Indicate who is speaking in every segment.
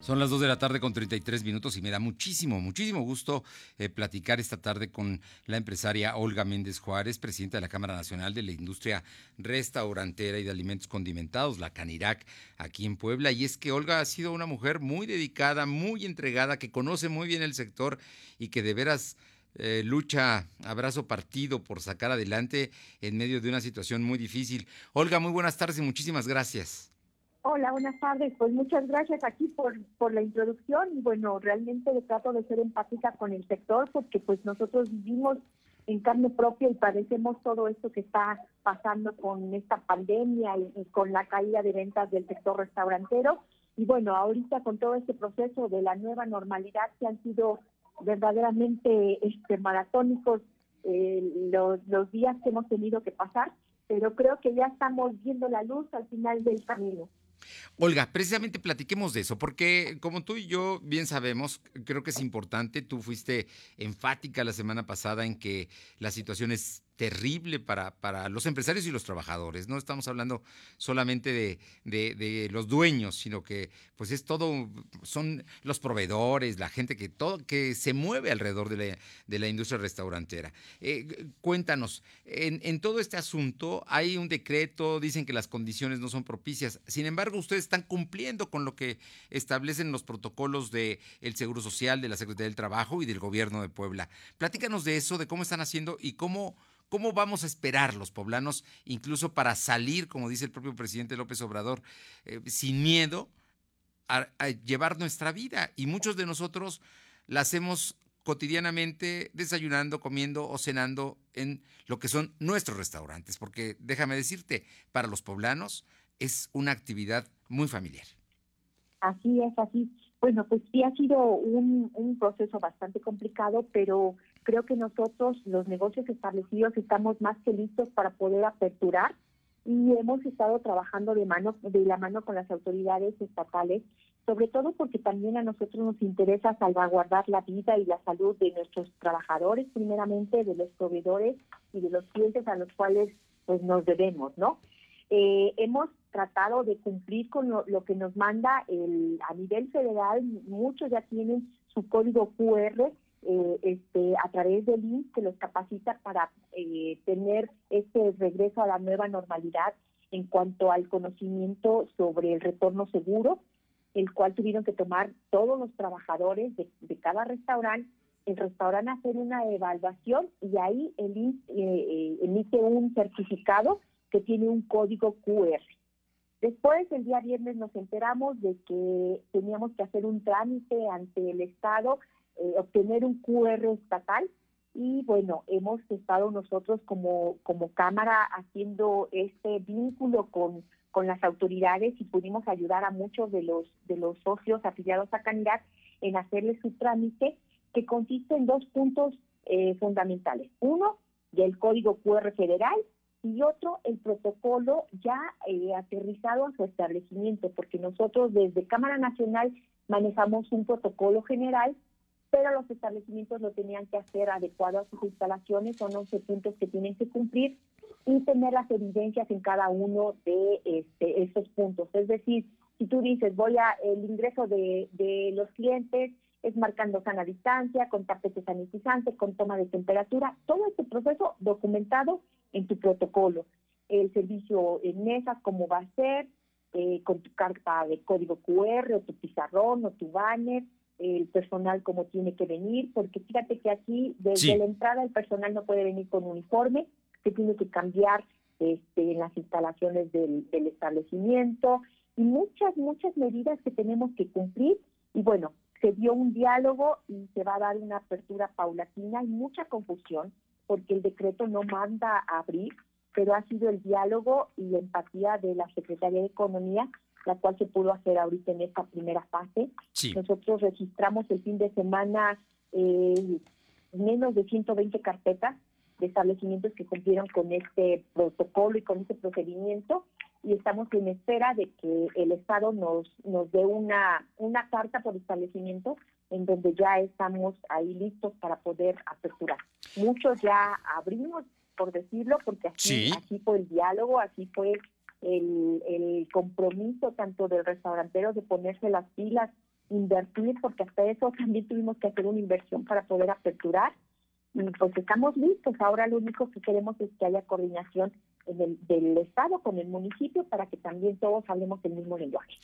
Speaker 1: Son las 2 de la tarde con 33 minutos y me da muchísimo, muchísimo gusto eh, platicar esta tarde con la empresaria Olga Méndez Juárez, presidenta de la Cámara Nacional de la Industria Restaurantera y de Alimentos Condimentados, la Canirac, aquí en Puebla. Y es que Olga ha sido una mujer muy dedicada, muy entregada, que conoce muy bien el sector y que de veras eh, lucha, abrazo partido por sacar adelante en medio de una situación muy difícil. Olga, muy buenas tardes y muchísimas gracias.
Speaker 2: Hola, buenas tardes. Pues muchas gracias aquí por, por la introducción y bueno, realmente trato de ser empática con el sector porque pues nosotros vivimos en carne propia y padecemos todo esto que está pasando con esta pandemia y, con la caída de ventas del sector restaurantero. Y bueno, ahorita con todo este proceso de la nueva normalidad que han sido verdaderamente este, maratónicos eh, los, los días que hemos tenido que pasar, pero creo que ya estamos viendo la luz al final del camino.
Speaker 1: Olga, precisamente platiquemos de eso, porque como tú y yo bien sabemos, creo que es importante, tú fuiste enfática la semana pasada en que la situación es terrible para, para los empresarios y los trabajadores. No estamos hablando solamente de, de, los dueños, sino que pues es todo, son los proveedores, la gente que todo, que se mueve alrededor de la, de la industria restaurantera. Eh, cuéntanos, en, en, todo este asunto hay un decreto, dicen que las condiciones no son propicias. Sin embargo, ustedes están cumpliendo con lo que establecen los protocolos del el Seguro Social, de la Secretaría del Trabajo y del Gobierno de Puebla. Platícanos de eso, de cómo están haciendo y cómo ¿Cómo vamos a esperar los poblanos, incluso para salir, como dice el propio presidente López Obrador, eh, sin miedo a, llevar nuestra vida? Y muchos de nosotros la hacemos cotidianamente desayunando, comiendo o cenando en lo que son nuestros restaurantes, porque déjame decirte, para los poblanos es una actividad muy familiar.
Speaker 2: Así es, así. Bueno, pues sí ha sido un, un proceso bastante complicado, pero creo que nosotros, los negocios establecidos, estamos más que listos para poder aperturar y hemos estado trabajando de mano de la mano con las autoridades estatales, sobre todo porque también a nosotros nos interesa salvaguardar la vida y la salud de nuestros trabajadores, primeramente de los proveedores y de los clientes a los cuales pues nos debemos, ¿no? Eh, hemos tratado de cumplir con lo, que nos manda el, a nivel federal, muchos ya tienen su código QR eh, este, a través del INS que los capacita para eh, tener este regreso a la nueva normalidad en cuanto al conocimiento sobre el retorno seguro, el cual tuvieron que tomar todos los trabajadores de, cada restaurante, el restaurante hacer una evaluación y ahí el INS eh, emite un certificado que tiene un código QR. Después, el día viernes, nos enteramos de que teníamos que hacer un trámite ante el Estado eh, obtener un QR estatal y bueno, hemos estado nosotros como, como Cámara haciendo este vínculo con, con las autoridades y pudimos ayudar a muchos de los, de los socios afiliados a Canidad en hacerle su trámite que consiste en dos puntos eh, fundamentales. Uno, del Código QR federal y otro, el protocolo ya eh, aterrizado a su establecimiento, porque nosotros desde Cámara Nacional manejamos un protocolo general pero los establecimientos lo tenían que hacer adecuado a sus instalaciones, son 11 puntos que tienen que cumplir y tener las evidencias en cada uno de este, esos puntos. Es decir, si tú dices, voy a el ingreso de, de los clientes es marcando sana distancia, con tapete sanitizante, con toma de temperatura, todo este proceso documentado en tu protocolo. El servicio en mesas, cómo va a ser, eh, con tu carta de código QR o tu pizarrón o tu banner, el personal como tiene que venir, porque fíjate que aquí desde la entrada el personal no puede venir con uniforme, se tiene que cambiar este, en las instalaciones del, establecimiento y muchas, muchas medidas que tenemos que cumplir. Y bueno, se dio un diálogo y se va a dar una apertura paulatina. y mucha confusión porque el decreto no manda a abrir, pero ha sido el diálogo y empatía de la Secretaría de Economía la cual se pudo hacer ahorita en esta primera fase. Nosotros registramos el fin de semana eh, menos de 120 carpetas de establecimientos que cumplieron con este protocolo y con este procedimiento y estamos en espera de que el Estado nos, nos dé una, una carta por establecimiento en donde ya estamos ahí listos para poder aperturar. Muchos ya abrimos, por decirlo, porque así, así fue el diálogo, así fue el, el compromiso tanto del restaurantero de ponerse las pilas invertir, porque hasta eso también tuvimos que hacer una inversión para poder aperturar. Y pues estamos listos. Ahora lo único que queremos es que haya coordinación en el, del Estado con el municipio para que también todos hablemos el mismo lenguaje.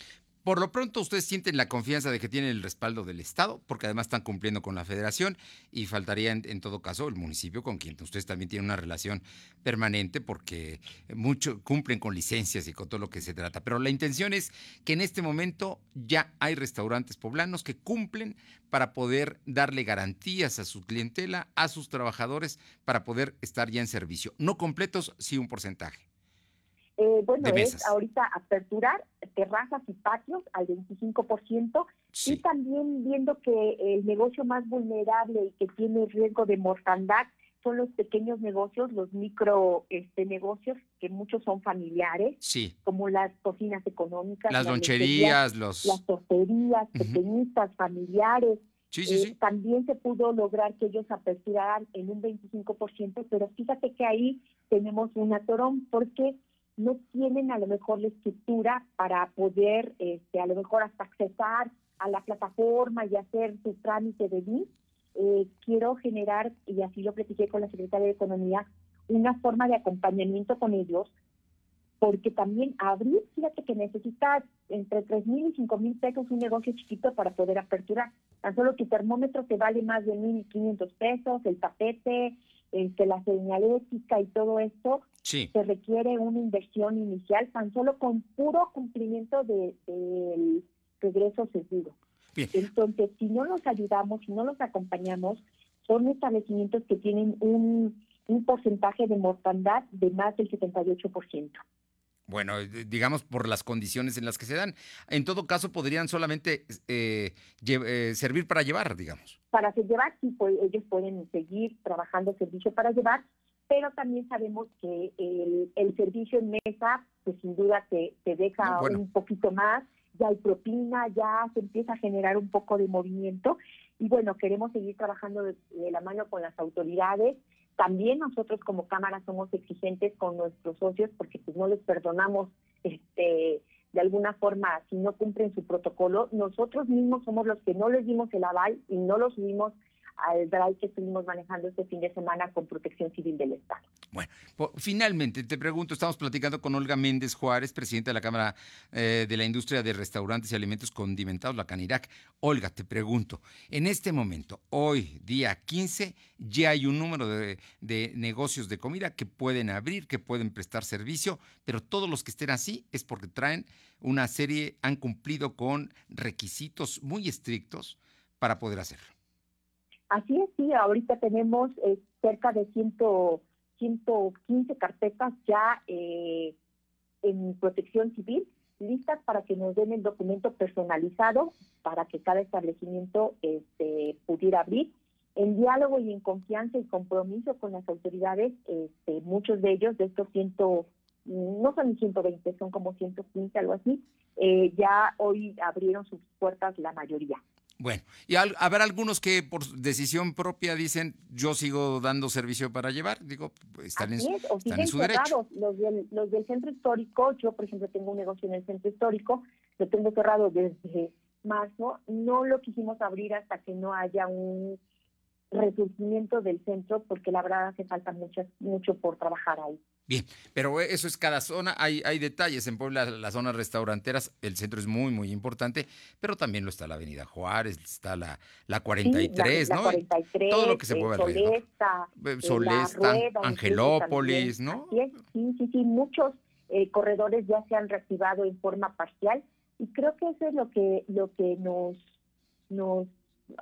Speaker 1: Por lo pronto, ustedes sienten la confianza de que tienen el respaldo del Estado, porque además están cumpliendo con la federación y faltaría en, todo caso el municipio con quien ustedes también tienen una relación permanente porque mucho cumplen con licencias y con todo lo que se trata. Pero la intención es que en este momento ya hay restaurantes poblanos que cumplen para poder darle garantías a su clientela, a sus trabajadores, para poder estar ya en servicio. No completos, sí un porcentaje.
Speaker 2: Eh, bueno, es ahorita aperturar terrazas y patios al 25% y también viendo que el negocio más vulnerable y que tiene riesgo de mortandad son los pequeños negocios, los micro este, negocios, que muchos son familiares, como las cocinas económicas,
Speaker 1: las loncherías, los...
Speaker 2: las torterías pequeñitas, familiares. Eh, también se pudo lograr que ellos aperturaran en un 25%, pero fíjate que ahí tenemos un atorón porque no tienen a lo mejor la estructura para poder, este, a lo mejor hasta accesar a la plataforma y hacer su trámite de BIM, eh, quiero generar, y así lo platiqué con la Secretaría de Economía, una forma de acompañamiento con ellos, porque también abrir, fíjate que necesita entre tres mil y cinco mil pesos un negocio chiquito para poder aperturar. Tan solo tu termómetro te vale más de mil quinientos pesos, el tapete, este, la señalética y todo esto, se requiere una inversión inicial tan solo con puro cumplimiento del de, regreso seguro. Entonces, si no los ayudamos, si no los acompañamos, son establecimientos que tienen un, un porcentaje de mortandad de más del 78%.
Speaker 1: Bueno, digamos por las condiciones en las que se dan. En todo caso, podrían solamente eh, eh, servir para llevar, digamos.
Speaker 2: Para llevar, sí, pues, ellos pueden seguir trabajando servicio para llevar, pero también sabemos que el, servicio en mesa, pues sin duda te, te deja un poquito más, ya hay propina, ya se empieza a generar un poco de movimiento. Y bueno, queremos seguir trabajando de la mano con las autoridades. También nosotros como Cámara somos exigentes con nuestros socios porque pues no les perdonamos este de alguna forma si no cumplen su protocolo. Nosotros mismos somos los que no les dimos el aval y no los subimos al drive que estuvimos manejando este fin de semana con Protección Civil del Estado.
Speaker 1: Bueno, finalmente te pregunto, estamos platicando con Olga Méndez Juárez, presidenta de la Cámara eh, de la Industria de Restaurantes y Alimentos Condimentados, la Canirac. Olga, te pregunto, en este momento, hoy, día 15, ya hay un número de, de negocios de comida que pueden abrir, que pueden prestar servicio, pero todos los que estén así es porque traen una serie, han cumplido con requisitos muy estrictos para poder hacerlo.
Speaker 2: Así es, sí, ahorita tenemos eh, cerca de 100, 115 carpetas ya eh, en protección civil listas para que nos den el documento personalizado para que cada establecimiento este, pudiera abrir. En diálogo y en confianza y compromiso con las autoridades, este, muchos de ellos, de estos 100, no son 120, son como 115, algo así, eh, ya hoy abrieron sus puertas la mayoría.
Speaker 1: Bueno, y habrá algunos que por decisión propia dicen, yo sigo dando servicio para llevar, digo, pues, están, en, su derecho.
Speaker 2: Los del, los del centro histórico, yo por ejemplo tengo un negocio en el centro histórico, lo tengo cerrado desde marzo, no lo quisimos abrir hasta que no haya un resurgimiento del centro, porque la verdad hace falta mucho, mucho por trabajar ahí.
Speaker 1: Bien, pero eso es cada zona, hay, hay detalles. En Puebla, las zonas restauranteras, el centro es muy, muy importante, pero también lo está la Avenida Juárez, está la, la 43, ¿no? Todo lo que se puede
Speaker 2: Solesta,
Speaker 1: Solesta Angelópolis, ¿no?
Speaker 2: Sí, sí, sí, muchos eh, corredores ya se han reactivado en forma parcial y creo que eso es lo que, lo que nos, nos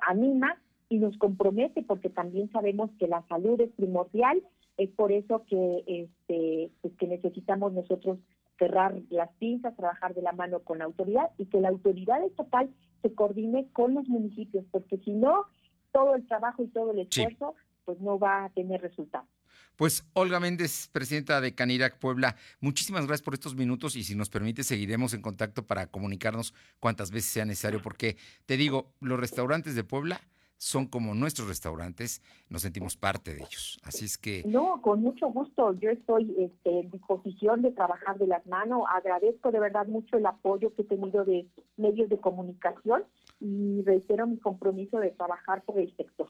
Speaker 2: anima y nos compromete porque también sabemos que la salud es primordial es por eso que, este, pues que necesitamos nosotros cerrar las pinzas, trabajar de la mano con la autoridad y que la autoridad estatal se coordine con los municipios, porque si no, todo el trabajo y todo el esfuerzo pues no va a tener resultados.
Speaker 1: Pues Olga Méndez, presidenta de Canirac Puebla, muchísimas gracias por estos minutos y si nos permite seguiremos en contacto para comunicarnos cuantas veces sea necesario, porque te digo, los restaurantes de Puebla son como nuestros restaurantes, nos sentimos parte de ellos. Así es que...
Speaker 2: No, con mucho gusto. Yo estoy este, en disposición de trabajar de las manos. Agradezco de verdad mucho el apoyo que he tenido de medios de comunicación y reitero mi compromiso de trabajar por el sector.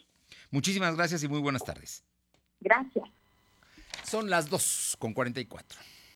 Speaker 1: Muchísimas gracias y muy buenas tardes.
Speaker 2: Gracias.
Speaker 1: Son las 2 con 44.